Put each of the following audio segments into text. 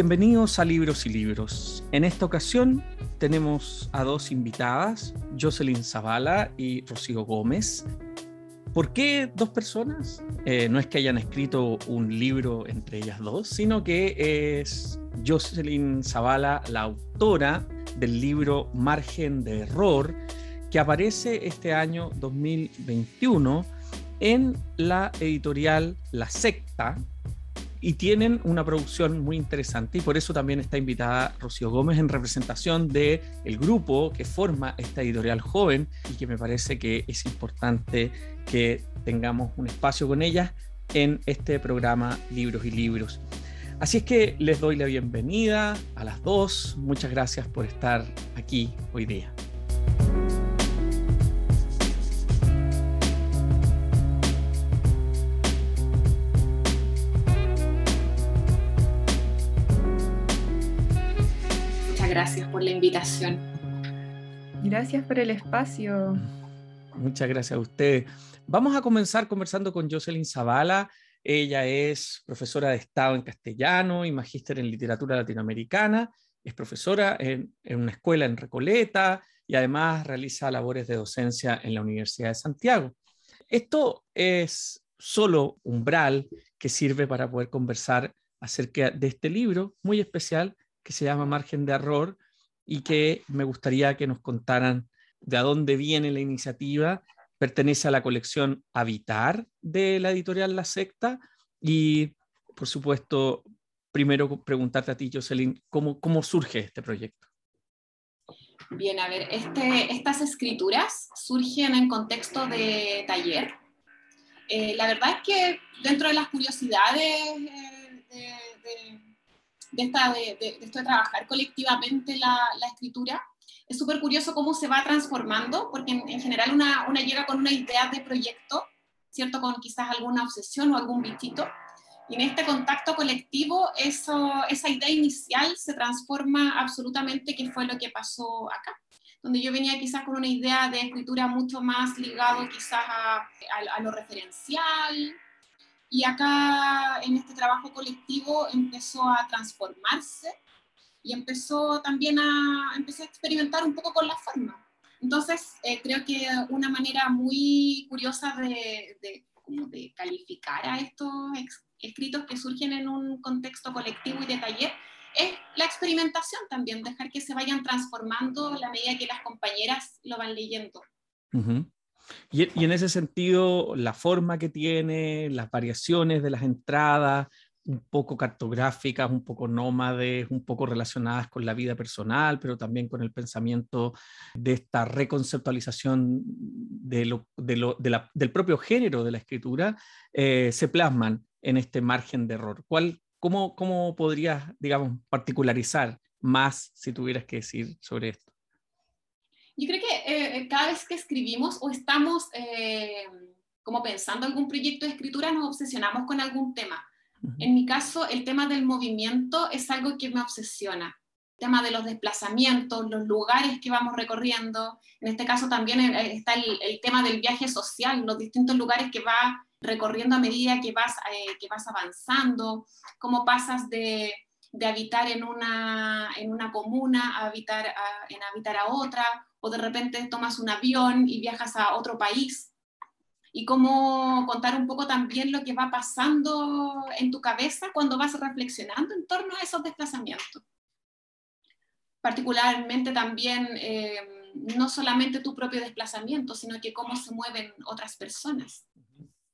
Bienvenidos a Libros y Libros. En esta ocasión tenemos a dos invitadas, Jocelyn Zavala y Rocío Gómez. ¿Por qué dos personas? Eh, no es que hayan escrito un libro entre ellas dos, sino que es Jocelyn Zavala la autora del libro Margen de Error, que aparece este año 2021 en la editorial La Secta, y tienen una producción muy interesante y por eso también está invitada Rocío Gómez en representación de el grupo que forma esta editorial joven y que me parece que es importante que tengamos un espacio con ellas en este programa Libros y Libros. Así es que les doy la bienvenida a las dos. Muchas gracias por estar aquí hoy día. Gracias por la invitación. Gracias por el espacio. Muchas gracias a usted. Vamos a comenzar conversando con Jocelyn Zavala. Ella es profesora de Estado en castellano y magíster en literatura latinoamericana. Es profesora en, en una escuela en Recoleta y además realiza labores de docencia en la Universidad de Santiago. Esto es solo umbral que sirve para poder conversar acerca de este libro muy especial que se llama Margen de Error y que me gustaría que nos contaran de dónde viene la iniciativa. Pertenece a la colección Habitar de la editorial La Secta y, por supuesto, primero preguntarte a ti, Jocelyn, ¿cómo, cómo surge este proyecto? Bien, a ver, este, estas escrituras surgen en contexto de taller. Eh, la verdad es que dentro de las curiosidades eh, de, esta, de, esto de trabajar colectivamente la, la escritura. Es súper curioso cómo se va transformando, porque en, general una, una, llega con una idea de proyecto, ¿cierto? Con quizás alguna obsesión o algún bichito. Y en este contacto colectivo, eso, esa idea inicial se transforma absolutamente, que fue lo que pasó acá donde yo venía quizás con una idea de escritura mucho más ligado quizás a, a, lo referencial, y acá en este trabajo colectivo empezó a transformarse y empezó también a, empecé a experimentar un poco con la forma. Entonces, eh, creo que una manera muy curiosa de, de, como de calificar a estos escritos que surgen en un contexto colectivo y de taller es la experimentación también, dejar que se vayan transformando a la medida que las compañeras lo van leyendo. Uh y, en ese sentido, la forma que tiene, las variaciones de las entradas, un poco cartográficas, un poco nómades, un poco relacionadas con la vida personal, pero también con el pensamiento de esta reconceptualización de lo, del propio género de la escritura, eh, se plasman en este margen de error. ¿Cuál, cómo, ¿Cómo podrías, digamos, particularizar más si tuvieras que decir sobre esto? Yo creo que cada vez que escribimos o estamos eh, como pensando algún proyecto de escritura, nos obsesionamos con algún tema. En mi caso, el tema del movimiento es algo que me obsesiona. El tema de los desplazamientos, los lugares que vamos recorriendo. En este caso también está el, el tema del viaje social, los distintos lugares que va recorriendo a medida que vas, que vas avanzando, cómo pasas de, de habitar en una, en una comuna a habitar a, en habitar a otra, o de repente tomas un avión y viajas a otro país. Y cómo contar un poco también lo que va pasando en tu cabeza cuando vas reflexionando en torno a esos desplazamientos. Particularmente también, eh, no solamente tu propio desplazamiento, sino que cómo se mueven otras personas.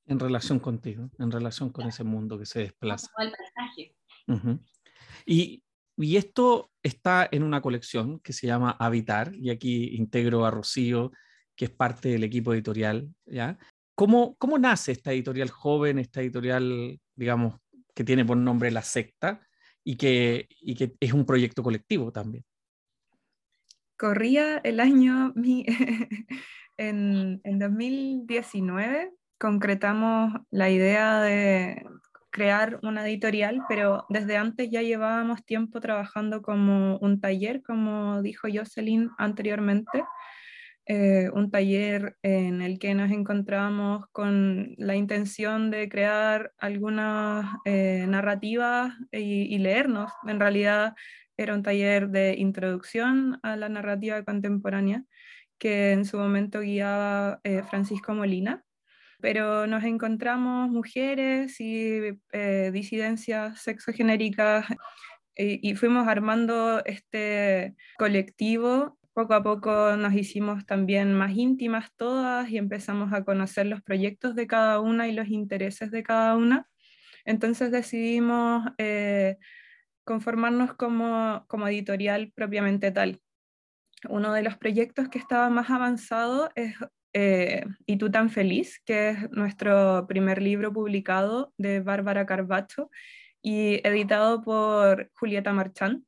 En relación contigo, en relación con ese mundo que se desplaza. El paisaje. Y esto está en una colección que se llama Habitar, y aquí integro a Rocío, que es parte del equipo editorial. ¿ya? ¿Cómo, ¿Cómo nace esta editorial joven, esta editorial, digamos, que tiene por nombre La Secta y que, y que es un proyecto colectivo también? Corría el año en, en 2019, concretamos la idea de crear una editorial, pero desde antes ya llevábamos tiempo trabajando como un taller, como dijo Jocelyn anteriormente. eh, un taller en el que nos encontramos con la intención de crear algunas eh, narrativas y, leernos. En realidad era un taller de introducción a la narrativa contemporánea que en su momento guiaba eh, Francisco Molina. Pero nos encontramos mujeres y disidencias sexogenéricas y, y fuimos armando este colectivo poco a poco nos hicimos también más íntimas todas y empezamos a conocer los proyectos de cada una y los intereses de cada una. Entonces decidimos eh, conformarnos como, como editorial propiamente tal. Uno de los proyectos que estaba más avanzado es eh, Y tú tan feliz, que es nuestro primer libro publicado de Bárbara Carbacho y editado por Julieta Marchand.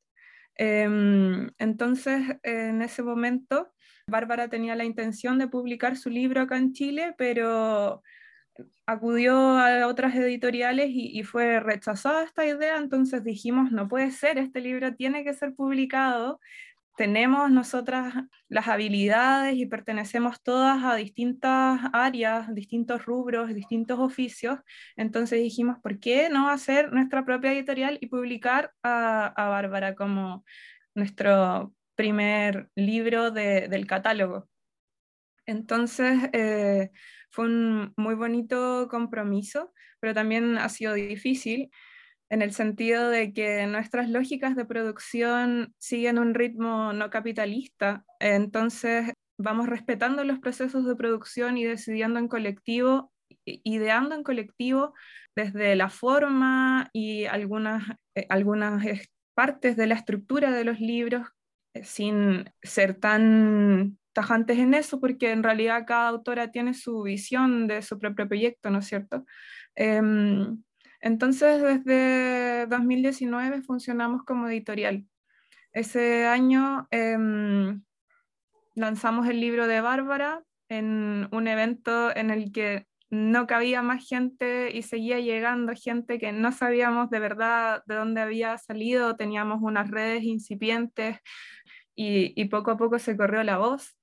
Em, entonces, en ese momento, Bárbara tenía la intención de publicar su libro acá en Chile, pero acudió a otras editoriales y, fue rechazada esta idea, entonces dijimos, no puede ser, este libro tiene que ser publicado tenemos nosotras las habilidades y pertenecemos todas a distintas áreas, distintos rubros, distintos oficios. Entonces dijimos, ¿por qué no hacer nuestra propia editorial y publicar a, Bárbara como nuestro primer libro del catálogo? Entonces eh, fue un muy bonito compromiso, pero también ha sido difícil en el sentido de que nuestras lógicas de producción siguen un ritmo no capitalista, entonces vamos respetando los procesos de producción y decidiendo en colectivo, ideando en colectivo desde la forma y algunas, eh, algunas partes de la estructura de los libros eh, sin ser tan tajantes en eso, porque en realidad cada autora tiene su visión de su propio proyecto, ¿no es cierto? Em, entonces, desde 2019 funcionamos como editorial. Ese año em, lanzamos el libro de Bárbara en un evento en el que no cabía más gente y seguía llegando gente que no sabíamos de verdad de dónde había salido, teníamos unas redes incipientes y, poco a poco se corrió la voz.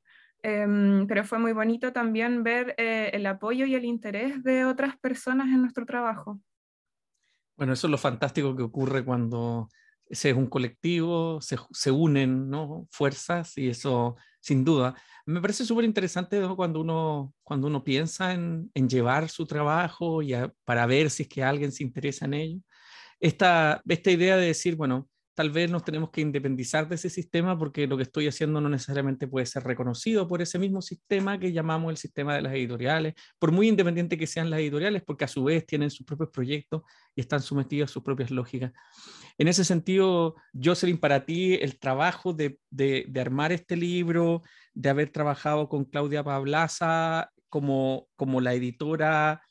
Em, pero fue muy bonito también ver eh, el apoyo y el interés de otras personas en nuestro trabajo. Bueno, eso es lo fantástico que ocurre cuando ese es un colectivo, se, se unen fuerzas y eso sin duda. Me parece súper interesante cuando uno, cuando uno piensa en, en llevar su trabajo y para ver si es que alguien se interesa en ello. Esta, esta idea de decir, bueno, tal vez nos tenemos que independizar de ese sistema porque lo que estoy haciendo no necesariamente puede ser reconocido por ese mismo sistema que llamamos el sistema de las editoriales, por muy independiente que sean las editoriales, porque a su vez tienen sus propios proyectos y están sometidos a sus propias lógicas. En ese sentido, Jocelyn, para ti el trabajo de, armar este libro, de haber trabajado con Claudia Pablaza como, como la editora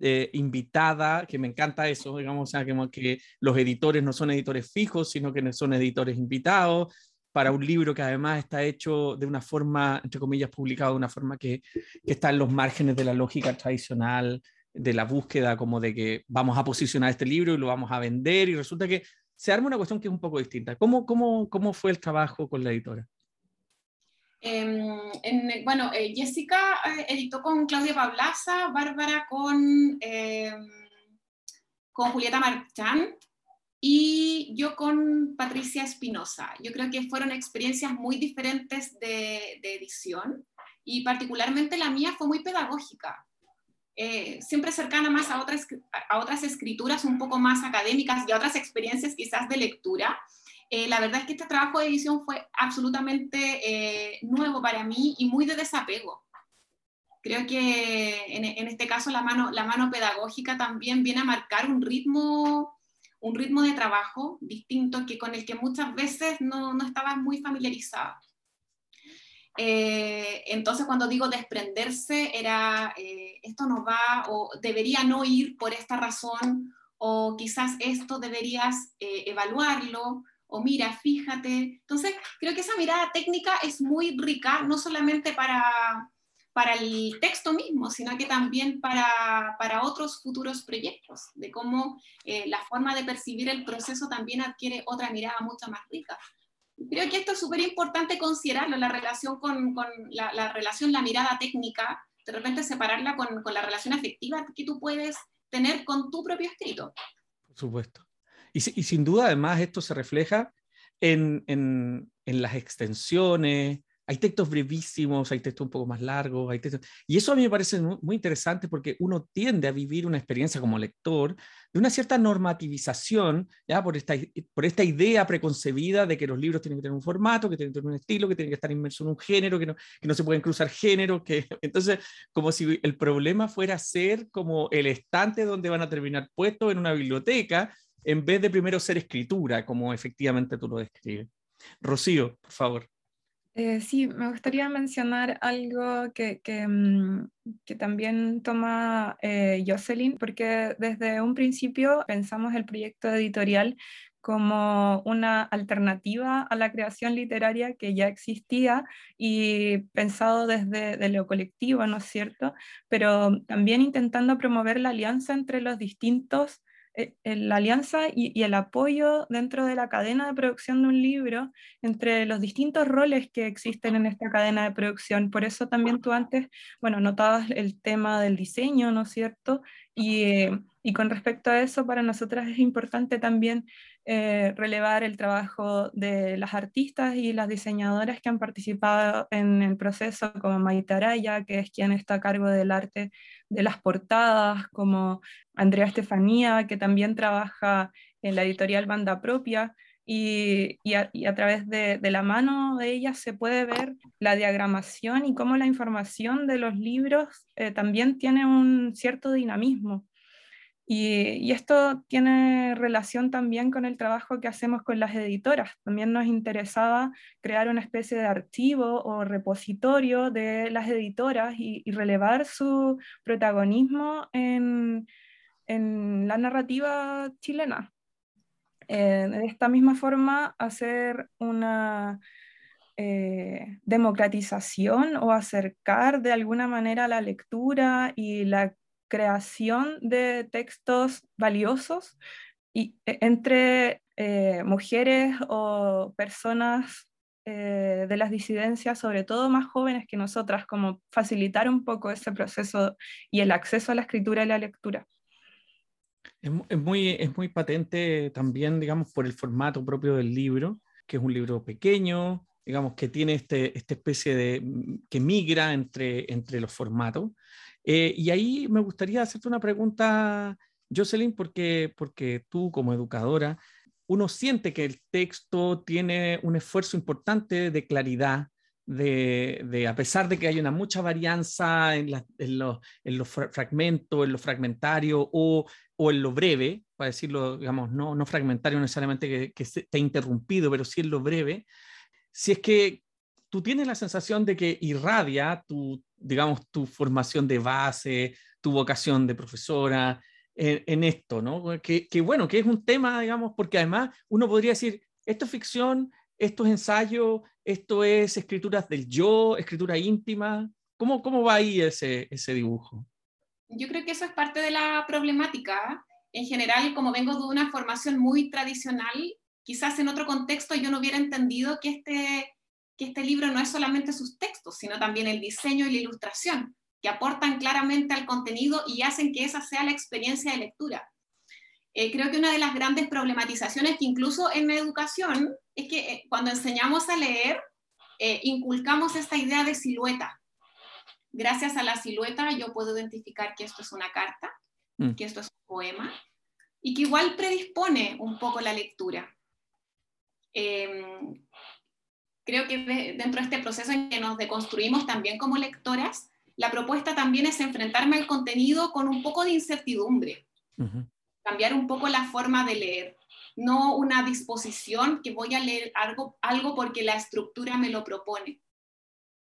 eh, invitada, que me encanta eso, digamos, o sea, que, que los editores no son editores fijos, sino que son editores invitados, para un libro que además está hecho de una forma, entre comillas, publicado de una forma que, que, está en los márgenes de la lógica tradicional, de la búsqueda como de que vamos a posicionar este libro y lo vamos a vender y resulta que se arma una cuestión que es un poco distinta. ¿Cómo, cómo, cómo fue el trabajo con la editora? Em, en, bueno, eh, Jessica eh, editó con Claudia Pablaza, Bárbara con, em, con Julieta Marchand y yo con Patricia Espinosa. Yo creo que fueron experiencias muy diferentes de, de, edición y particularmente la mía fue muy pedagógica. Eh, siempre cercana más a otras, a otras escrituras un poco más académicas y a otras experiencias quizás de lectura, eh, la verdad es que este trabajo de edición fue absolutamente eh, nuevo para mí y muy de desapego. Creo que en, este caso la mano, pedagógica también viene a marcar un ritmo, un ritmo de trabajo distinto que con el que muchas veces no, no estaba muy familiarizada. Eh, entonces cuando digo desprenderse era esto no va o debería no ir por esta razón o quizás esto deberías evaluarlo o mira, fíjate. Entonces, creo que esa mirada técnica es muy rica, no solamente para, para el texto mismo, sino que también para, para otros futuros proyectos, de cómo eh, la forma de percibir el proceso también adquiere otra mirada mucho más rica. Creo que esto es súper importante considerarlo, la relación con, con la, la, relación, la mirada técnica, de repente separarla con, con la relación afectiva que tú puedes tener con tu propio escrito. Por supuesto. Y, y sin duda, además, esto se refleja en, en, en las extensiones, hay textos brevísimos, hay textos un poco más largos, hay textos... y eso a mí me parece muy, interesante porque uno tiende a vivir una experiencia como lector de una cierta normativización, ya por esta, por esta idea preconcebida de que los libros tienen que tener un formato, que tienen que tener un estilo, que tienen que estar inmersos en un género, que no, que no se pueden cruzar géneros, que entonces como si el problema fuera ser como el estante donde van a terminar puestos en una biblioteca, en vez de primero ser escritura, como efectivamente tú lo describes. Rocío, por favor. Eh, sí, me gustaría mencionar algo que, mm, que también toma eh, Jocelyn, porque desde un principio pensamos el proyecto editorial como una alternativa a la creación literaria que ya existía y pensado desde de lo colectivo, ¿no es cierto? Pero también intentando promover la alianza entre los distintos la alianza y, el apoyo dentro de la cadena de producción de un libro entre los distintos roles que existen en esta cadena de producción. Por eso también tú antes, bueno, notabas el tema del diseño, ¿no es cierto? Y, eh, y con respecto a eso, para nosotras es importante también eh, relevar el trabajo de las artistas y las diseñadoras que han participado en el proceso, como Maitaraya, que es quien está a cargo del arte de las portadas, como Andrea Estefanía, que también trabaja en la editorial Banda Propia, y, y, a, través de, de, la mano de ella se puede ver la diagramación y cómo la información de los libros eh, también tiene un cierto dinamismo. Y, esto tiene relación también con el trabajo que hacemos con las editoras. También nos interesaba crear una especie de archivo o repositorio de las editoras y, relevar su protagonismo en, la narrativa chilena. Eh, de esta misma forma, hacer una eh, democratización o acercar de alguna manera la lectura y la creación de textos valiosos y, e, entre eh, mujeres o personas eh, de las disidencias, sobre todo más jóvenes que nosotras, como facilitar un poco ese proceso y el acceso a la escritura y la lectura. Es, muy, es muy patente también, digamos, por el formato propio del libro, que es un libro pequeño, digamos, que tiene este, esta especie de, que migra entre, entre los formatos. Eh, y ahí me gustaría hacerte una pregunta, Jocelyn, porque, porque tú como educadora, uno siente que el texto tiene un esfuerzo importante de claridad, de, a pesar de que hay una mucha varianza en, en, los, en los fragmentos, en lo fragmentario o, o, en lo breve, para decirlo, digamos, no, no fragmentario necesariamente que, que esté interrumpido, pero sí en lo breve, si es que tú tienes la sensación de que irradia tu, digamos, tu formación de base, tu vocación de profesora en, esto, ¿no? Que, que, bueno, que es un tema, digamos, porque además uno podría decir, esto es ficción, esto es ensayo, esto es escrituras del yo, escritura íntima. ¿Cómo, cómo va ahí ese, ese dibujo? Yo creo que eso es parte de la problemática. En general, como vengo de una formación muy tradicional, quizás en otro contexto yo no hubiera entendido que este que este libro no es solamente sus textos, sino también el diseño y la ilustración, que aportan claramente al contenido y hacen que esa sea la experiencia de lectura. Eh, creo que una de las grandes problematizaciones que incluso en educación es que eh, cuando enseñamos a leer, eh, inculcamos esta idea de silueta. Gracias a la silueta yo puedo identificar que esto es una carta, mm. que esto es un poema, y que igual predispone un poco la lectura. Creo que dentro de este proceso en que nos deconstruimos también como lectoras, la propuesta también es enfrentarme al contenido con un poco de incertidumbre, cambiar un poco la forma de leer, no una disposición que voy a leer algo, algo porque la estructura me lo propone,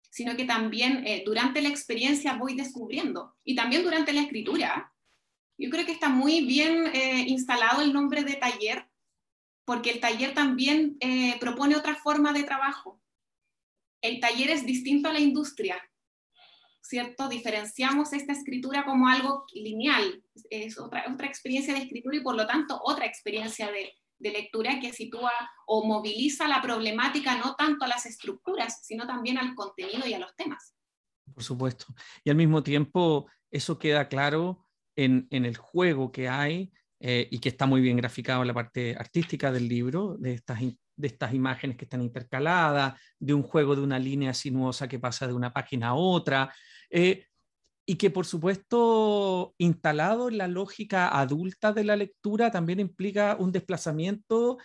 sino que también eh, durante la experiencia voy descubriendo y también durante la escritura. Yo creo que está muy bien eh, instalado el nombre de taller porque el taller también eh, propone otra forma de trabajo. El taller es distinto a la industria, ¿cierto? Diferenciamos esta escritura como algo lineal, es otra, otra experiencia de escritura y por lo tanto otra experiencia de, de lectura que sitúa o moviliza la problemática no tanto a las estructuras, sino también al contenido y a los temas. Por supuesto. Y al mismo tiempo, eso queda claro en, en el juego que hay eh, y que está muy bien graficado en la parte artística del libro, de estas, de estas imágenes que están intercaladas, de un juego de una línea sinuosa que pasa de una página a otra. Eh, y que por supuesto instalado en la lógica adulta de la lectura también implica un desplazamiento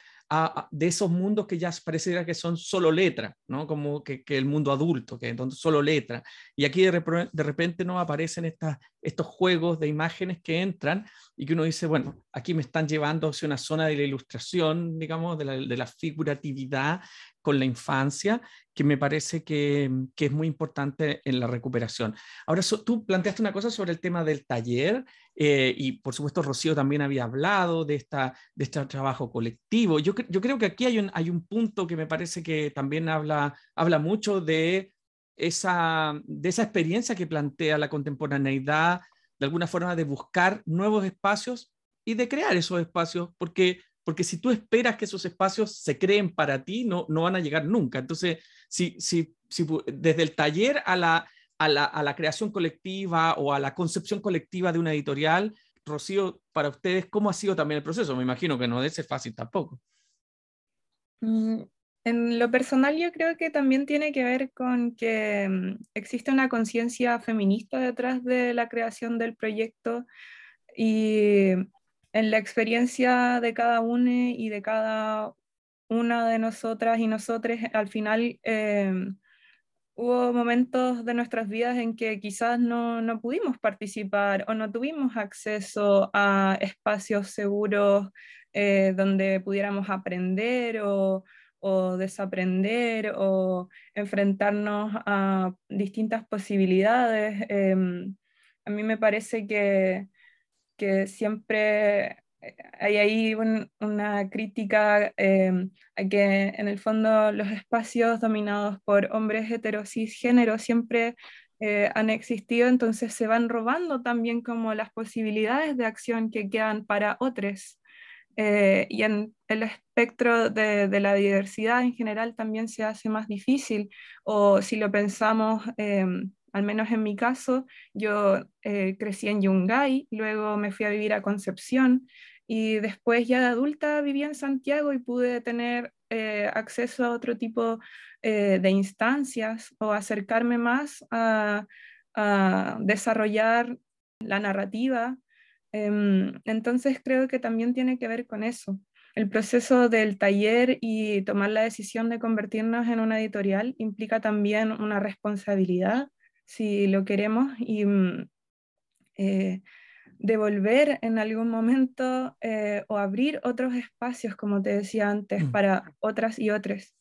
de esos mundos que ya pareciera que son solo letra, ¿no? Como que, el mundo adulto, que es solo letra. Y aquí de, repente nos aparecen estas, estos juegos de imágenes que entran y que uno dice, bueno, aquí me están llevando hacia una zona de la ilustración, digamos, de la, de la figuratividad con la infancia, que me parece que, que, es muy importante en la recuperación. Ahora, tú planteaste una cosa sobre el tema del taller eh, y por supuesto Rocío también había hablado de, esta, de este trabajo colectivo. Yo, yo creo que aquí hay un, hay un punto que me parece que también habla, habla mucho de esa, de esa experiencia que plantea la contemporaneidad, de alguna forma de buscar nuevos espacios y de crear esos espacios, porque porque si tú esperas que esos espacios se creen para ti, no, no van a llegar nunca. Entonces, si, si, si desde el taller a la, a, la, creación colectiva o a la concepción colectiva de una editorial, Rocío, para ustedes, ¿cómo ha sido también el proceso? Me imagino que no debe ser fácil tampoco. Mm, en lo personal yo creo que también tiene que ver con que mm, existe una conciencia feminista detrás de la creación del proyecto y en la experiencia de cada uno y de cada una de nosotras y nosotros, al final em, hubo momentos de nuestras vidas en que quizás no, no, pudimos participar o no tuvimos acceso a espacios seguros eh, donde pudiéramos aprender o, o, desaprender o enfrentarnos a distintas posibilidades. Em, a mí me parece que que siempre hay ahí una crítica eh, a que en el fondo los espacios dominados por hombres heterocisgéneros siempre eh, han existido, entonces se van robando también como las posibilidades de acción que quedan para otros. y en el espectro de, la diversidad en general también se hace más difícil, o si lo pensamos al menos en mi caso, yo eh, crecí en Yungay, luego me fui a vivir a Concepción y después ya de adulta viví en Santiago y pude tener eh, acceso a otro tipo eh, de instancias o acercarme más a, desarrollar la narrativa. Em, entonces creo que también tiene que ver con eso. El proceso del taller y tomar la decisión de convertirnos en una editorial implica también una responsabilidad si lo queremos, y mm, eh, devolver en algún momento eh, o abrir otros espacios, como te decía antes, mm. para otras y otros.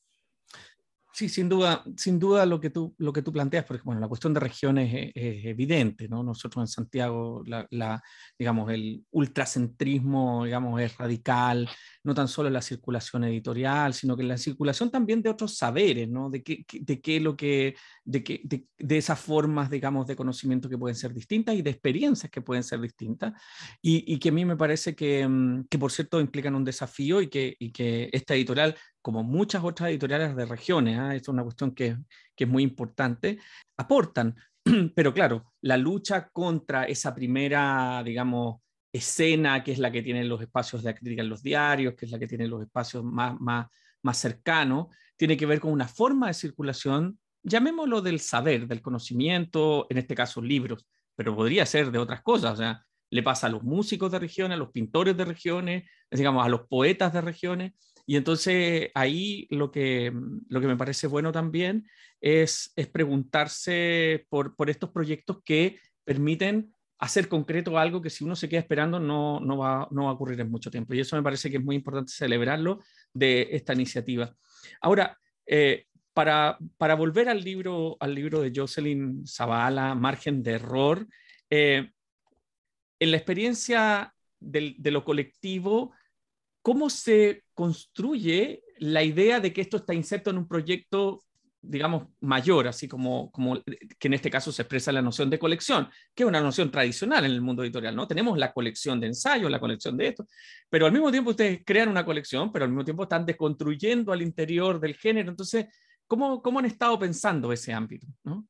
Sí, sin duda, sin duda lo que tú, lo que tú planteas, porque bueno, la cuestión de regiones es, evidente, ¿no? Nosotros en Santiago, la, digamos, el ultracentrismo, digamos, es radical, no tan solo en la circulación editorial, sino que en la circulación también de otros saberes, ¿no? De qué, de qué lo que, de, qué, de, esas formas, digamos, de conocimiento que pueden ser distintas y de experiencias que pueden ser distintas, y, y que a mí me parece que, mm, que, por cierto, implican un desafío y que, y que esta editorial como muchas otras editoriales de regiones, ¿eh? es una cuestión que, es muy importante, aportan. Pero claro, la lucha contra esa primera, digamos, escena, que es la que tiene los espacios de crítica en los diarios, que es la que tiene los espacios más, más cercanos, tiene que ver con una forma de circulación, llamémoslo del saber, del conocimiento, en este caso libros, pero podría ser de otras cosas, o sea, le pasa a los músicos de regiones, a los pintores de regiones, digamos, a los poetas de regiones, y entonces ahí lo que, lo que me parece bueno también es, es preguntarse por, por estos proyectos que permiten hacer concreto algo que si uno se queda esperando no, no, va, no va a ocurrir en mucho tiempo. Y eso me parece que es muy importante celebrarlo de esta iniciativa. Ahora, eh, para, para, volver al libro, al libro de Jocelyn Zavala, Margen de Error, eh, en la experiencia del, de lo colectivo, ¿cómo se construye la idea de que esto está inserto en un proyecto digamos, mayor, así como, como que en este caso se expresa la noción de colección, que es una noción tradicional en el mundo editorial, ¿no? Tenemos la colección de ensayos, la colección de esto, pero al mismo tiempo ustedes crean una colección, pero al mismo tiempo están desconstruyendo al interior del género. Entonces, ¿cómo, cómo han estado pensando ese ámbito? ¿no?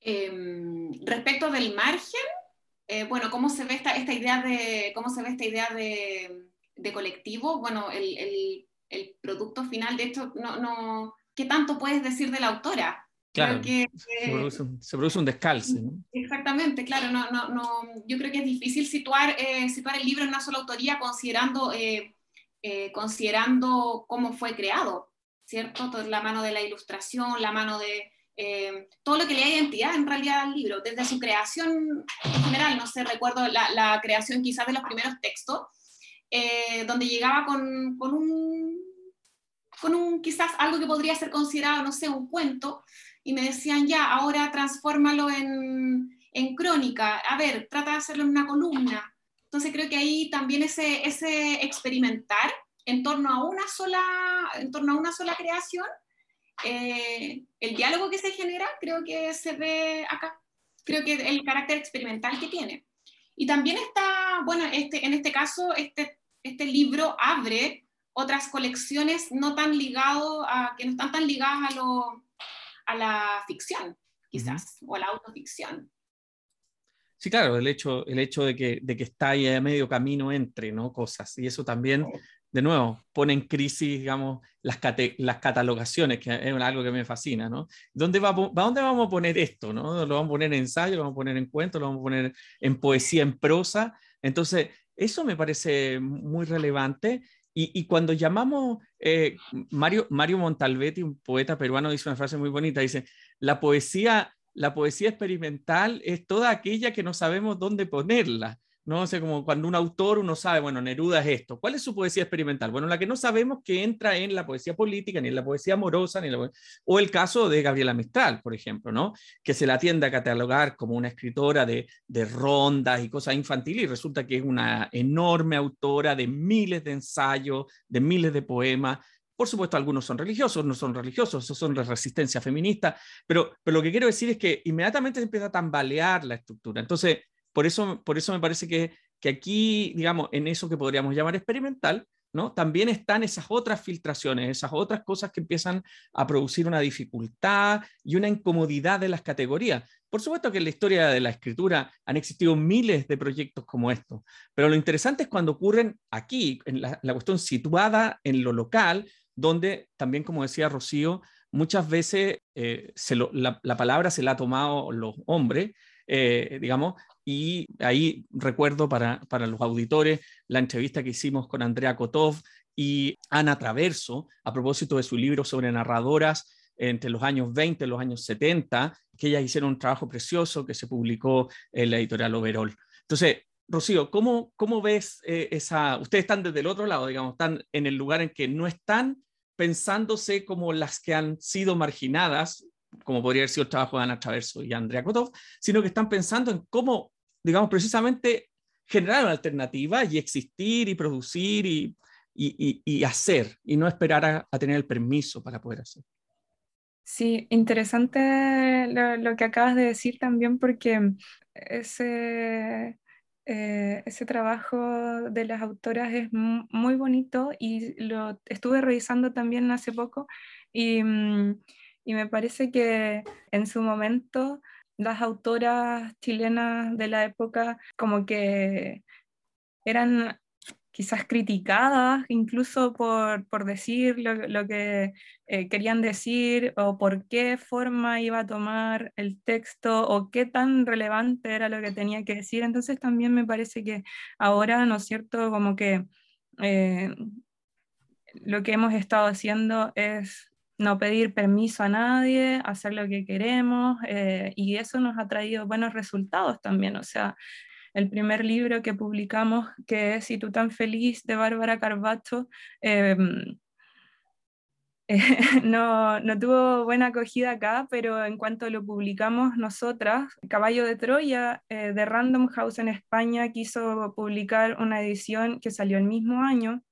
Em, respecto del margen, eh, bueno, ¿cómo se ve esta, esta, idea de, cómo se ve esta idea de, de colectivo? Bueno, el, el, el, producto final de esto no, no ¿qué tanto puedes decir de la autora? Claro, que, se, produce un, descalce. Exactamente, claro. No, no, no, yo creo que es difícil situar, eh, situar el libro en una sola autoría considerando, eh, eh, considerando cómo fue creado, ¿cierto? Toda la mano de la ilustración, la mano de todo lo que le da identidad en realidad al libro, desde su creación en general, no sé, recuerdo la, la creación quizás de los primeros textos, donde llegaba con, con un con un quizás algo que podría ser considerado, no sé, un cuento, y me decían, ya, ahora transfórmalo en, en crónica, a ver, trata de hacerlo en una columna. Entonces creo que ahí también ese, ese experimentar en torno a una sola, en torno a una sola creación, eh, el diálogo que se genera, creo que se ve acá. Creo que el carácter experimental que tiene. Y también está, bueno, este, en este caso, este, este libro abre otras colecciones no tan ligado a, que no están tan ligadas a, lo, a la ficción, quizás, o a la autoficción. Sí, claro, el hecho, el hecho de, que, de que está ahí a medio camino entre ¿no? cosas, y eso también, de nuevo, pone en crisis, digamos, las, las catalogaciones, que es algo que me fascina, ¿no? ¿Dónde, va, ¿Dónde vamos a poner esto? ¿no? ¿Lo vamos a poner en ensayo, lo vamos a poner en cuento, lo vamos a poner en poesía, en prosa? Entonces, eso me parece muy relevante y, cuando llamamos, eh, Mario, Mario Montalvetti, un poeta peruano, dice una frase muy bonita, dice, la poesía, la poesía experimental es toda aquella que no sabemos dónde ponerla. ¿No? sé, como cuando un autor uno sabe, bueno, Neruda es esto. ¿Cuál es su poesía experimental? Bueno, la que no sabemos que entra en la poesía política, ni en la poesía amorosa, ni o el caso de Gabriela Mistral, por ejemplo, ¿no? Que se la tiende a catalogar como una escritora de, de rondas y cosas infantiles y resulta que es una enorme autora de miles de ensayos, de miles de poemas, por supuesto, algunos son religiosos, no son religiosos, esos son de resistencia feminista, pero, pero lo que quiero decir es que inmediatamente se empieza a tambalear la estructura. Entonces, por eso, por eso me parece que, que aquí, digamos, en eso que podríamos llamar experimental, ¿no? También están esas otras filtraciones, esas otras cosas que empiezan a producir una dificultad y una incomodidad de las categorías. Por supuesto que en la historia de la escritura han existido miles de proyectos como estos, pero lo interesante es cuando ocurren aquí, en la, cuestión situada en lo local, donde también, como decía Rocío, muchas veces eh, la, palabra se la ha tomado los hombres, eh, digamos, y ahí recuerdo para, para los auditores la entrevista que hicimos con Andrea Kotov y Ana Traverso a propósito de su libro sobre narradoras entre los años 20 y los años 70, que ellas hicieron un trabajo precioso que se publicó en la editorial Overall. Entonces, Rocío, ¿cómo, cómo ves eh, esa... Ustedes están desde el otro lado, digamos, están en el lugar en que no están pensándose como las que han sido marginadas como podría haber sido el trabajo de Ana Traverso y Andrea Kotov, sino que están pensando en cómo, digamos, precisamente generar una alternativa y existir y producir y, y, y, hacer, y no esperar a, tener el permiso para poder hacer. Sí, interesante lo, que acabas de decir también porque ese, eh, ese trabajo de las autoras es muy bonito y lo estuve revisando también hace poco y... Mm, y me parece que en su momento las autoras chilenas de la época como que eran quizás criticadas incluso por, por decir lo, que eh, querían decir o por qué forma iba a tomar el texto o qué tan relevante era lo que tenía que decir. Entonces también me parece que ahora, ¿no es cierto?, como que eh, lo que hemos estado haciendo es no pedir permiso a nadie, hacer lo que queremos, eh, y eso nos ha traído buenos resultados también. O sea, el primer libro que publicamos, que es Si tú tan feliz, de Bárbara Carbacho, em, no, no, tuvo buena acogida acá, pero en cuanto lo publicamos nosotras, Caballo de Troya eh, de Random House en España quiso publicar una edición que salió el mismo año,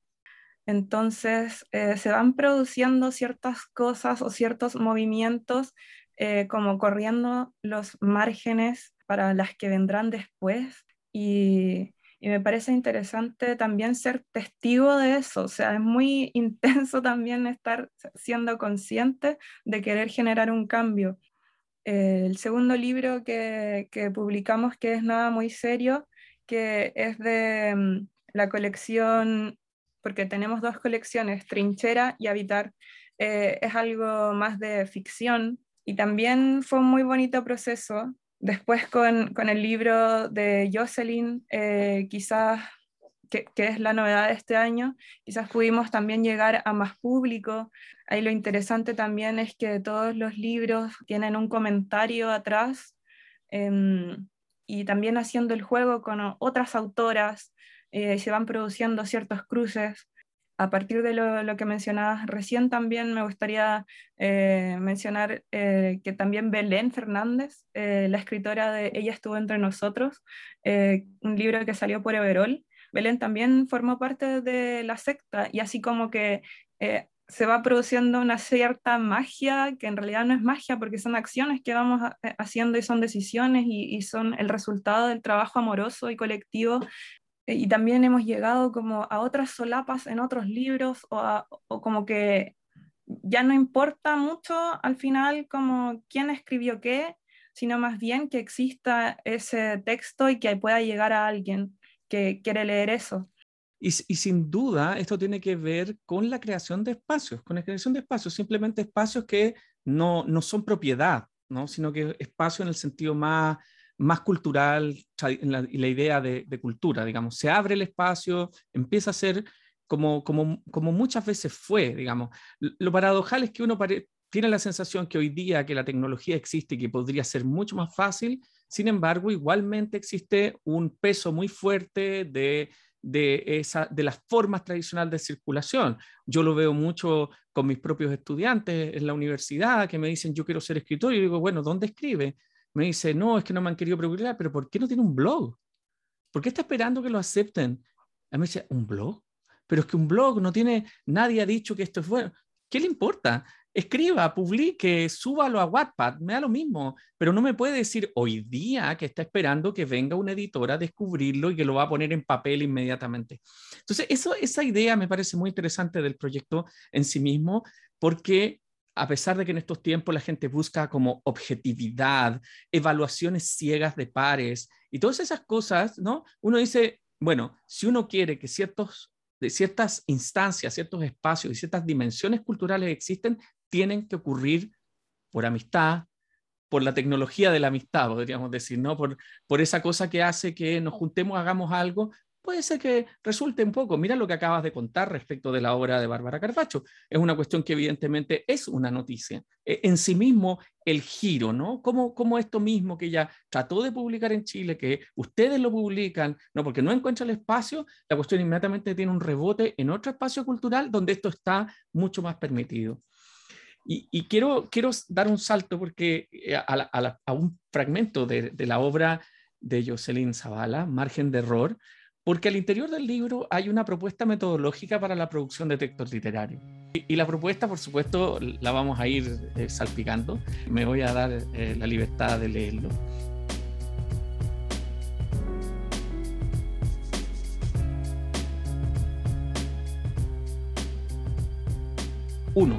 Entonces eh, se van produciendo ciertas cosas o ciertos movimientos eh, como corriendo los márgenes para las que vendrán después y, me parece interesante también ser testigo de eso, o sea, es muy intenso también estar siendo consciente de querer generar un cambio. el segundo libro que, que, publicamos, que es Nada Muy Serio, que es de mm, la colección, porque tenemos dos colecciones, Trinchera y Habitar, eh, es algo más de ficción y también fue un muy bonito proceso. Después con, con el libro de Jocelyn, eh, quizás, que, que, es la novedad de este año, quizás pudimos también llegar a más público. Ahí lo interesante también es que todos los libros tienen un comentario atrás eh, y también haciendo el juego con otras autoras eh, se van produciendo ciertos cruces. A partir de lo, que mencionabas recién, también me gustaría eh, mencionar eh, que también Belén Fernández, la escritora de Ella estuvo entre nosotros, un libro que salió por Everol, Belén también formó parte de la secta y así como que se va produciendo una cierta magia, que en realidad no es magia porque son acciones que vamos haciendo y son decisiones y, son el resultado del trabajo amoroso y colectivo y también hemos llegado como a otras solapas en otros libros o, como que ya no importa mucho al final como quién escribió qué, sino más bien que exista ese texto y que pueda llegar a alguien que quiere leer eso. Y, y, sin duda esto tiene que ver con la creación de espacios, con la creación de espacios, simplemente espacios que no, no son propiedad, ¿no? sino que espacio en el sentido más más cultural y la, idea de, cultura, digamos. Se abre el espacio, empieza a ser como, como, como muchas veces fue, digamos. Lo paradojal es que uno tiene la sensación que hoy día que la tecnología existe y que podría ser mucho más fácil, sin embargo, igualmente existe un peso muy fuerte de, de, esa, de las formas tradicionales de circulación. Yo lo veo mucho con mis propios estudiantes en la universidad que me dicen, yo quiero ser escritor, y digo, bueno, ¿dónde escribe? Me dice, no, es que no me han querido publicar, pero ¿por qué no tiene un blog? ¿Por qué está esperando que lo acepten? A mí me dice, ¿un blog? Pero es que un blog no tiene, nadie ha dicho que esto es bueno. ¿Qué le importa? Escriba, publique, súbalo a Wattpad, me da lo mismo, pero no me puede decir hoy día que está esperando que venga una editora a descubrirlo y que lo va a poner en papel inmediatamente. Entonces, eso, esa idea me parece muy interesante del proyecto en sí mismo, porque a pesar de que en estos tiempos la gente busca como objetividad, evaluaciones ciegas de pares y todas esas cosas, ¿no? Uno dice, bueno, si uno quiere que ciertos, de ciertas instancias, ciertos espacios y ciertas dimensiones culturales existen, tienen que ocurrir por amistad, por la tecnología de la amistad, podríamos decir, ¿no? Por, por esa cosa que hace que nos juntemos, hagamos algo, puede ser que resulte un poco. Mira lo que acabas de contar respecto de la obra de Bárbara Carpacho. Es una cuestión que evidentemente es una noticia. E, en sí mismo, el giro, ¿no? Como, como esto mismo que ella trató de publicar en Chile, que ustedes lo publican, no porque no encuentra el espacio, la cuestión inmediatamente tiene un rebote en otro espacio cultural donde esto está mucho más permitido. Y, quiero, quiero dar un salto porque eh, a, a, un fragmento de, de la obra de Jocelyn Zavala, Margen de Error, porque al interior del libro hay una propuesta metodológica para la producción de textos literarios. Y, la propuesta, por supuesto, la vamos a ir eh, salpicando. Me voy a dar eh, la libertad de leerlo. Uno.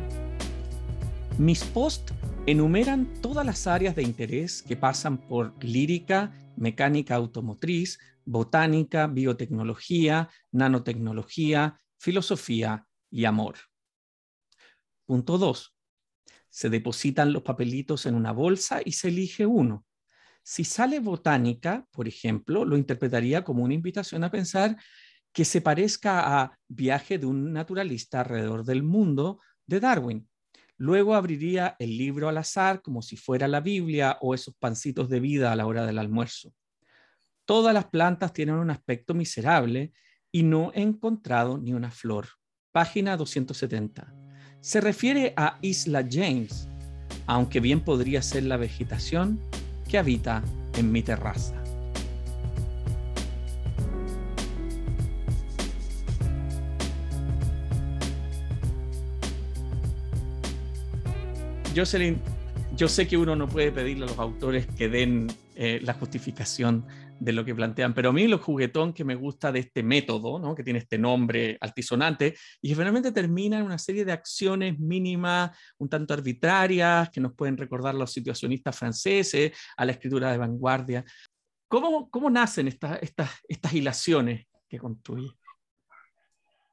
Mis posts enumeran todas las áreas de interés que pasan por lírica, mecánica automotriz, botánica, biotecnología, nanotecnología, filosofía y amor. Punto 2. Se depositan los papelitos en una bolsa y se elige uno. Si sale botánica, por ejemplo, lo interpretaría como una invitación a pensar que se parezca a Viaje de un naturalista alrededor del mundo de Darwin. Luego abriría el libro al azar como si fuera la Biblia o esos pancitos de vida a la hora del almuerzo. Todas las plantas tienen un aspecto miserable y no he encontrado ni una flor. Página 270. Se refiere a Isla James, aunque bien podría ser la vegetación que habita en mi terraza. Jocelyn, yo sé que uno no puede pedirle a los autores que den eh, la justificación de lo que plantean, pero a mí lo juguetón que me gusta de este método, ¿no? que tiene este nombre altisonante, y que finalmente termina en una serie de acciones mínimas, un tanto arbitrarias, que nos pueden recordar los situacionistas franceses, a la escritura de vanguardia. ¿Cómo, cómo nacen estas, estas, estas hilaciones que construye?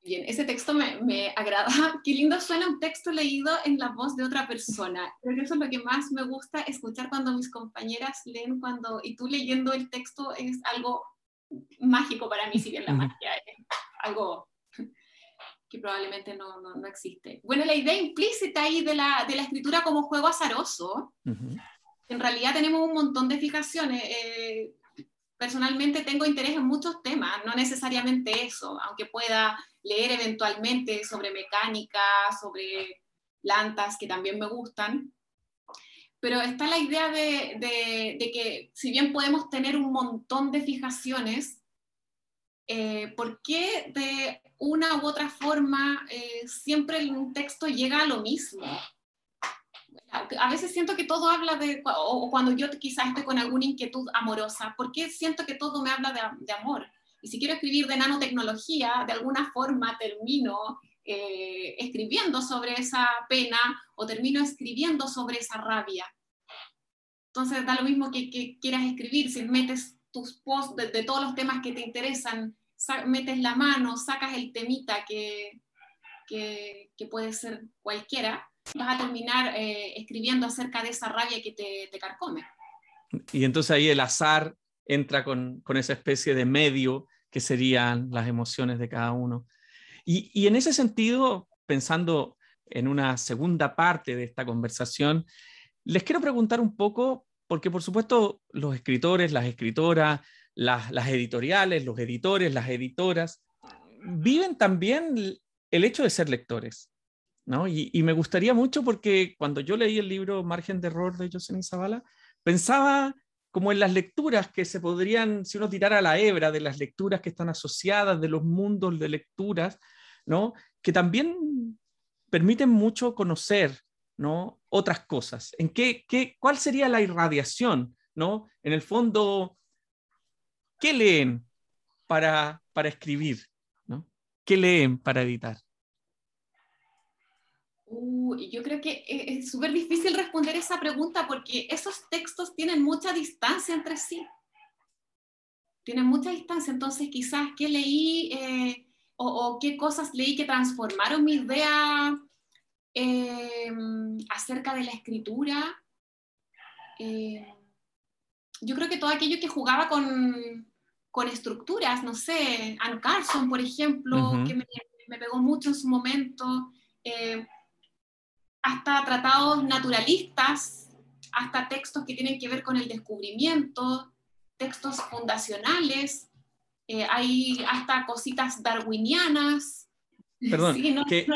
Bien, ese texto me, me, agrada. Qué lindo suena un texto leído en la voz de otra persona. Creo que eso es lo que más me gusta escuchar cuando mis compañeras leen cuando, y tú leyendo el texto es algo mágico para mí, si bien la magia es algo que probablemente no, no, no, existe. Bueno, la idea implícita ahí de la, de la escritura como juego azaroso, en realidad tenemos un montón de fijaciones. Eh, personalmente tengo interés en muchos temas, no necesariamente eso, aunque pueda leer eventualmente sobre mecánica, sobre plantas que también me gustan. Pero está la idea de, que si bien podemos tener un montón de fijaciones, eh, ¿por qué de una u otra forma eh, siempre un texto llega a lo mismo? A veces siento que todo habla de, o cuando yo quizás estoy con alguna inquietud amorosa, ¿por qué siento que todo me habla de, de amor? Y si quiero escribir de nanotecnología, de alguna forma termino eh, escribiendo sobre esa pena o termino escribiendo sobre esa rabia. Entonces da lo mismo que, quieras escribir, si metes tus posts de, todos los temas que te interesan, metes la mano, sacas el temita que, que, puede ser cualquiera, vas a terminar eh, escribiendo acerca de esa rabia que te, te, carcome. Y entonces ahí el azar entra con, con esa especie de medio que serían las emociones de cada uno. Y, en ese sentido, pensando en una segunda parte de esta conversación, les quiero preguntar un poco, porque por supuesto los escritores, las escritoras, las, editoriales, los editores, las editoras, viven también el hecho de ser lectores. ¿no? Y, y, me gustaría mucho porque cuando yo leí el libro Margen de Error de Jocelyn Zavala, pensaba como en las lecturas que se podrían, si uno tirara la hebra de las lecturas que están asociadas, de los mundos de lecturas, ¿no? que también permiten mucho conocer ¿no? otras cosas. ¿En qué, qué, ¿Cuál sería la irradiación? ¿no? En el fondo, ¿qué leen para, para escribir? ¿no? ¿Qué leen para editar? Uh, yo creo que es súper difícil responder esa pregunta porque esos textos tienen mucha distancia entre sí. Tienen mucha distancia, entonces quizás qué leí eh, o, qué cosas leí que transformaron mi idea eh, acerca de la escritura. Eh, yo creo que todo aquello que jugaba con, con estructuras, no sé, Anne Carson, por ejemplo, que me, me, pegó mucho en su momento hasta tratados naturalistas, hasta textos que tienen que ver con el descubrimiento, textos fundacionales, eh, hay hasta cositas darwinianas. Perdón, sí, no, que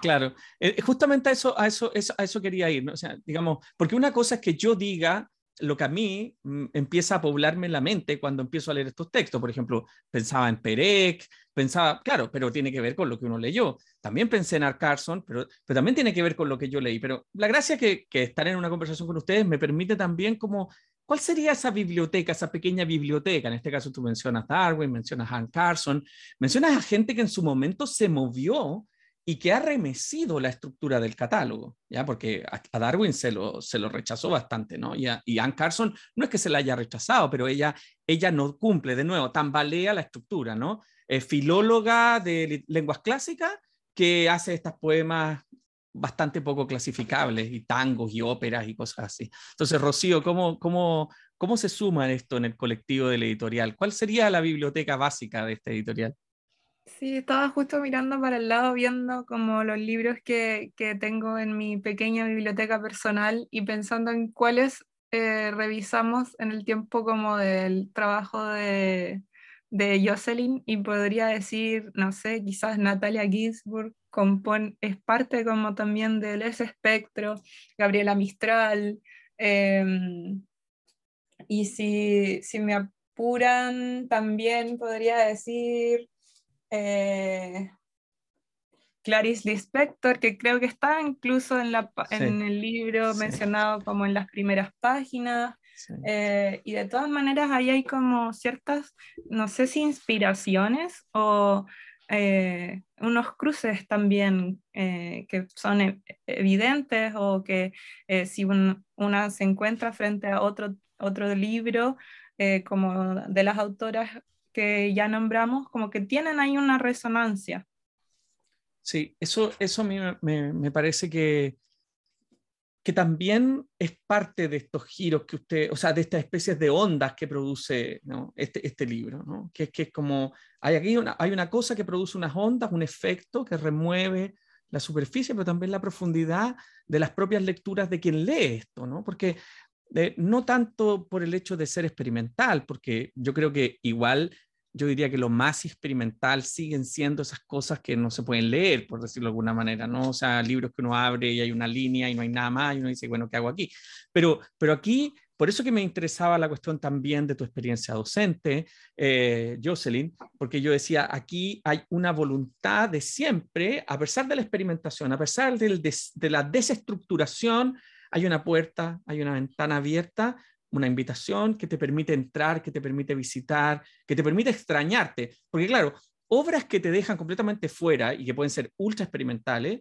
claro, eh, justamente a eso, a eso, a eso quería ir, ¿no? o sea, digamos, porque una cosa es que yo diga lo que a mí mm, empieza a poblarme la mente cuando empiezo a leer estos textos. Por ejemplo, pensaba en Perec, pensaba, claro, pero tiene que ver con lo que uno leyó. También pensé en Art Carson, pero, pero también tiene que ver con lo que yo leí. Pero la gracia es que, que estar en una conversación con ustedes me permite también como, ¿cuál sería esa biblioteca, esa pequeña biblioteca? En este caso tú mencionas Darwin, mencionas a Carson, mencionas a gente que en su momento se movió y que ha remecido la estructura del catálogo, ¿ya? Porque a, Darwin se lo, se lo rechazó bastante, ¿no? Y, a, y Anne Carson no es que se la haya rechazado, pero ella, ella no cumple, de nuevo, tambalea la estructura, ¿no? Filóloga de lenguas clásicas que hace estos poemas bastante poco clasificables, y tangos y óperas y cosas así. Entonces, Rocío, ¿cómo, cómo, cómo se suma esto en el colectivo del editorial? ¿Cuál sería la biblioteca básica de este editorial? Sí, estaba justo mirando para el lado, viendo como los libros que, que tengo en mi pequeña biblioteca personal y pensando en cuáles eh, revisamos en el tiempo como del trabajo de, de Jocelyn y podría decir, no sé, quizás Natalia Ginsburg compone, es parte como también del ese espectro, Gabriela Mistral, em, y si, si me apuran, también podría decir eh, Clarice Lispector, que creo que está incluso en, la, en el libro mencionado como en las primeras páginas. Eh, y de todas maneras ahí hay como ciertas, no sé si inspiraciones o eh, unos cruces también eh, que son e, evidentes o que si una se encuentra frente a otro, otro libro como de las autoras que ya nombramos, como que tienen ahí una resonancia. Sí, eso, eso a mí me, me parece que, que también es parte de estos giros que usted, o sea, de estas especies de ondas que produce este, este libro, ¿no? que, que es como, hay aquí una, hay una cosa que produce unas ondas, un efecto que remueve la superficie, pero también la profundidad de las propias lecturas de quien lee esto, ¿no? Porque eh, no tanto por el hecho de ser experimental, porque yo creo que igual yo diría que lo más experimental siguen siendo esas cosas que no se pueden leer, por decirlo de alguna manera, ¿no? O sea, libros que uno abre y hay una línea y no hay nada más y uno dice, bueno, ¿qué hago aquí? Pero, pero aquí, por eso que me interesaba la cuestión también de tu experiencia docente, eh, Jocelyn, porque yo decía, aquí hay una voluntad de siempre, a pesar de la experimentación, a pesar del de la desestructuración, hay una puerta, hay una ventana abierta una invitación que te permite entrar, que te permite visitar, que te permite extrañarte. Porque claro, obras que te dejan completamente fuera y que pueden ser ultra experimentales,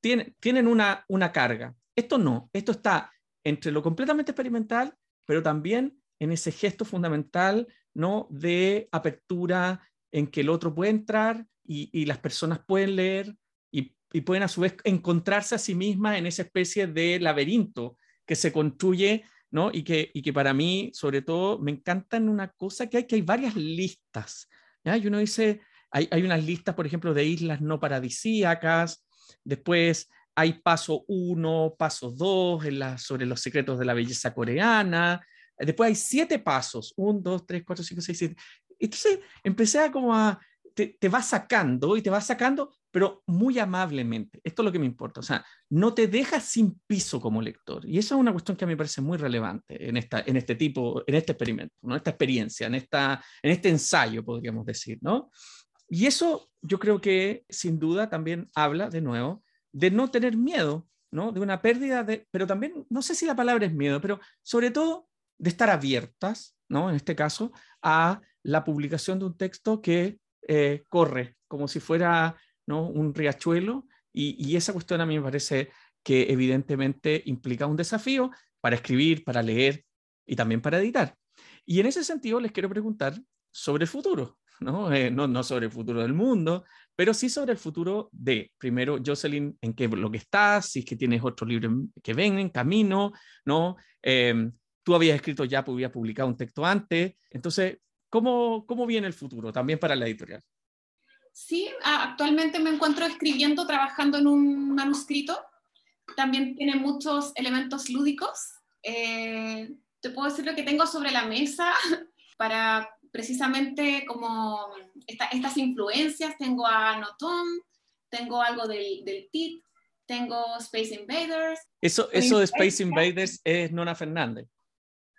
tienen, tienen una, una carga. Esto no, esto está entre lo completamente experimental, pero también en ese gesto fundamental ¿no? de apertura en que el otro puede entrar y, y las personas pueden leer y, y, pueden a su vez encontrarse a sí mismas en esa especie de laberinto que se construye ¿no? Y que, y que para mí, sobre todo, me encantan una cosa que hay, que hay varias listas, ¿ya? Y uno dice, hay, hay unas listas, por ejemplo, de islas no paradisíacas, después hay paso 1, paso 2 sobre los secretos de la belleza coreana, después hay siete pasos, 1, 2, 3, 4, 5, 6, 7. Entonces empecé a como a, te, te va sacando y te va sacando pero muy amablemente. Esto es lo que me importa. O sea, no te dejas sin piso como lector. Y eso es una cuestión que a mí me parece muy relevante en, esta, en este tipo, en este experimento, ¿no? esta experiencia, en, esta, en este ensayo, podríamos decir. ¿no? Y eso yo creo que sin duda también habla, de nuevo, de no tener miedo, ¿no? de una pérdida de, pero también, no sé si la palabra es miedo, pero sobre todo de estar abiertas, ¿no? en este caso, a la publicación de un texto que eh, corre como si fuera un riachuelo, y, esa cuestión a mí me parece que evidentemente implica un desafío para escribir, para leer y también para editar. Y en ese sentido les quiero preguntar sobre el futuro, ¿no? Eh, no, no sobre el futuro del mundo, pero sí sobre el futuro de, primero, Jocelyn, en qué lo que estás, si es que tienes otro libro que ven en camino, ¿no? Em, tú habías escrito ya, habías publicado un texto antes, entonces, ¿cómo, ¿cómo viene el futuro también para la editorial? Sí, actualmente me encuentro escribiendo, trabajando en un manuscrito. También tiene muchos elementos lúdicos. Eh, te puedo decir lo que tengo sobre la mesa para precisamente como estas influencias. Tengo a Notom, tengo algo del, del TIT, tengo Space Invaders. Eso, eso de Space Invaders es Nona Fernández.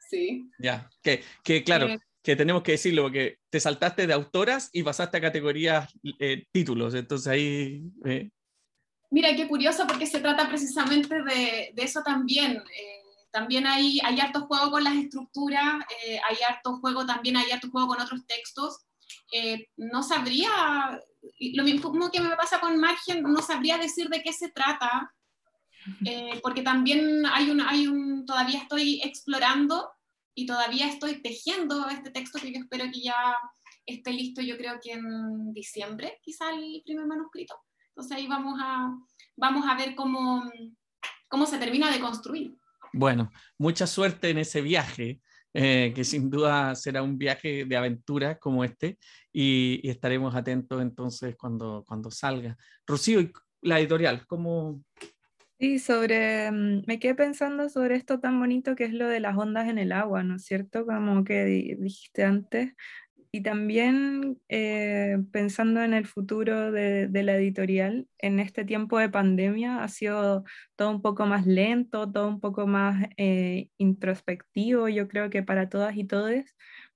Sí. Ya, que, que claro, eh, que tenemos que decirlo, porque te saltaste de autoras y pasaste a categorías eh, títulos, entonces ahí... Eh. Mira, qué curioso, porque se trata precisamente de, de eso también. Eh, también hay, hay harto juego con las estructuras, hay harto juego también, hay harto juego con otros textos. no sabría, lo mismo que me pasa con Margen, no sabría decir de qué se trata, porque también hay un, hay un, todavía estoy explorando y todavía estoy tejiendo este texto que yo espero que ya esté listo, yo creo que en diciembre, quizá el primer manuscrito. Entonces ahí vamos a, vamos a ver cómo, cómo se termina de construir. Bueno, mucha suerte en ese viaje, eh, que sin duda será un viaje de aventura como este, y, y, estaremos atentos entonces cuando, cuando salga. Rocío, la editorial, ¿cómo, Sí, sobre, mm, me quedé pensando sobre esto tan bonito que es lo de las ondas en el agua, ¿no es cierto? Como que dijiste antes. Y también eh, pensando en el futuro de, la editorial, en este tiempo de pandemia ha sido todo un poco más lento, todo un poco más eh, introspectivo, yo creo que para todas y todos,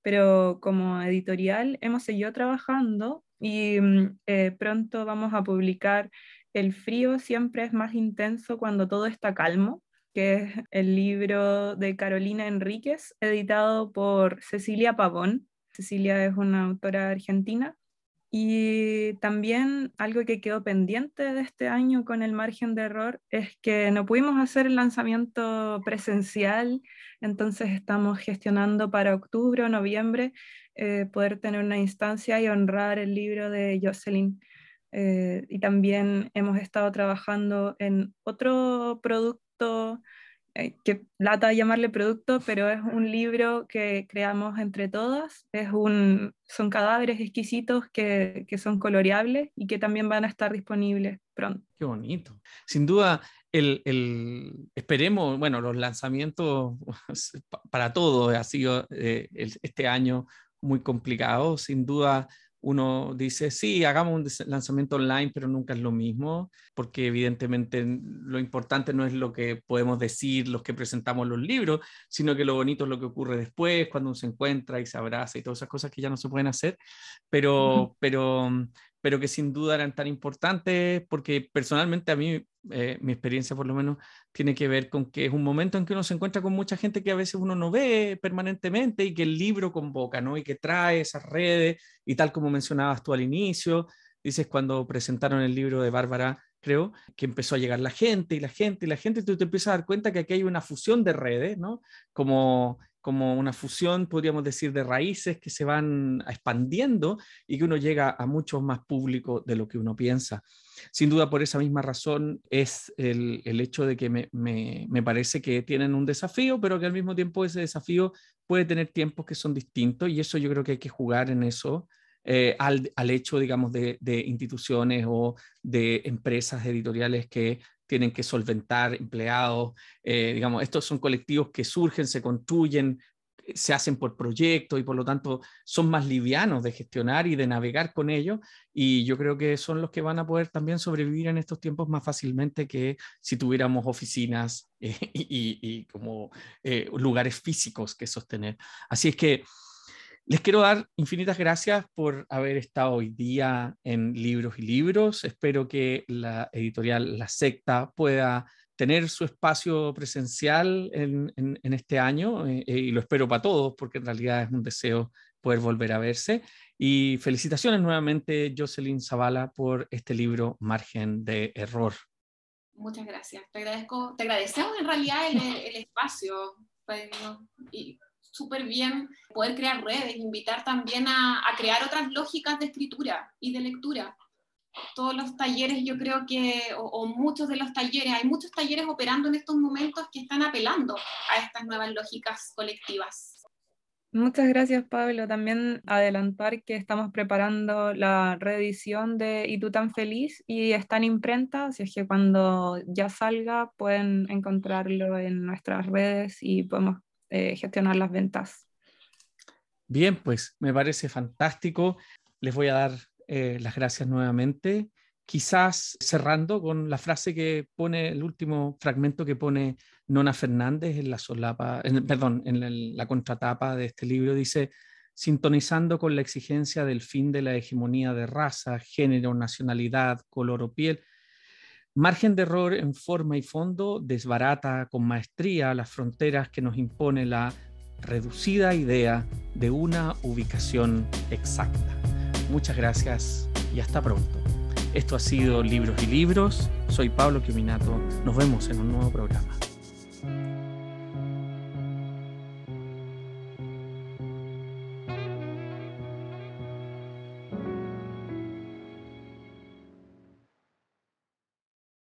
pero como editorial hemos seguido trabajando y mm, eh, pronto vamos a publicar El frío siempre es más intenso cuando todo está calmo, que es el libro de Carolina Enríquez, editado por Cecilia Pavón. Cecilia es una autora argentina. Y también algo que quedó pendiente de este año con el margen de error es que no pudimos hacer el lanzamiento presencial, entonces estamos gestionando para octubre o noviembre eh, poder tener una instancia y honrar el libro de Jocelyn. Eh, y también hemos estado trabajando en otro producto eh, que lata llamarle producto, pero es un libro que creamos entre todas. Es un, son cadáveres exquisitos que, que, son coloreables y que también van a estar disponibles pronto. Qué bonito. Sin duda, el, el esperemos, bueno, los lanzamientos para todos ha sido eh, este año muy complicado. Sin duda, uno dice, sí, hagamos un lanzamiento online, pero nunca es lo mismo, porque evidentemente lo importante no es lo que podemos decir, los que presentamos los libros, sino que lo bonito es lo que ocurre después, cuando uno se encuentra y se abraza y todas esas cosas que ya no se pueden hacer, pero, pero, pero que sin duda eran tan importantes, porque personalmente a mí, eh, mi experiencia por lo menos, tiene que ver con que es un momento en que uno se encuentra con mucha gente que a veces uno no ve permanentemente y que el libro convoca, ¿no? Y que trae esas redes, y tal como mencionabas tú al inicio, dices cuando presentaron el libro de Bárbara, creo, que empezó a llegar la gente y la gente y la gente, y tú te empiezas a dar cuenta que aquí hay una fusión de redes, ¿no? Como como una fusión, podríamos decir, de raíces que se van expandiendo y que uno llega a mucho más público de lo que uno piensa. Sin duda, por esa misma razón es el, el hecho de que me, me, me, parece que tienen un desafío, pero que al mismo tiempo ese desafío puede tener tiempos que son distintos y eso yo creo que hay que jugar en eso. Eh, al, al, hecho, digamos, de, de, instituciones o de empresas editoriales que tienen que solventar empleados, eh, digamos, estos son colectivos que surgen, se construyen, se hacen por proyectos y por lo tanto son más livianos de gestionar y de navegar con ellos y yo creo que son los que van a poder también sobrevivir en estos tiempos más fácilmente que si tuviéramos oficinas eh, y, y, como eh, lugares físicos que sostener. Así es que les quiero dar infinitas gracias por haber estado hoy día en Libros y Libros. Espero que la editorial La Secta pueda tener su espacio presencial en, este año eh, y lo espero para todos porque en realidad es un deseo poder volver a verse. Y felicitaciones nuevamente, Jocelyn Zavala, por este libro Margen de Error. Muchas gracias. Te agradezco, te agradecemos en realidad el, el espacio. Pues, y súper bien poder crear redes, invitar también a, crear otras lógicas de escritura y de lectura. Todos los talleres, yo creo que, o, muchos de los talleres, hay muchos talleres operando en estos momentos que están apelando a estas nuevas lógicas colectivas. Muchas gracias, Pablo. También adelantar que estamos preparando la reedición de Y tú tan feliz y está en imprenta, así es que cuando ya salga pueden encontrarlo en nuestras redes y podemos eh, gestionar las ventas. Bien, pues me parece fantástico. Les voy a dar eh, las gracias nuevamente. Quizás cerrando con la frase que pone el último fragmento que pone Nona Fernández en la solapa, perdón, en la contratapa de este libro, dice, sintonizando con la exigencia del fin de la hegemonía de raza, género, nacionalidad, color o piel, Margen de error en forma y fondo desbarata con maestría las fronteras que nos impone la reducida idea de una ubicación exacta. Muchas gracias y hasta pronto. Esto ha sido Libros y Libros. Soy Pablo Quiminato. Nos vemos en un nuevo programa.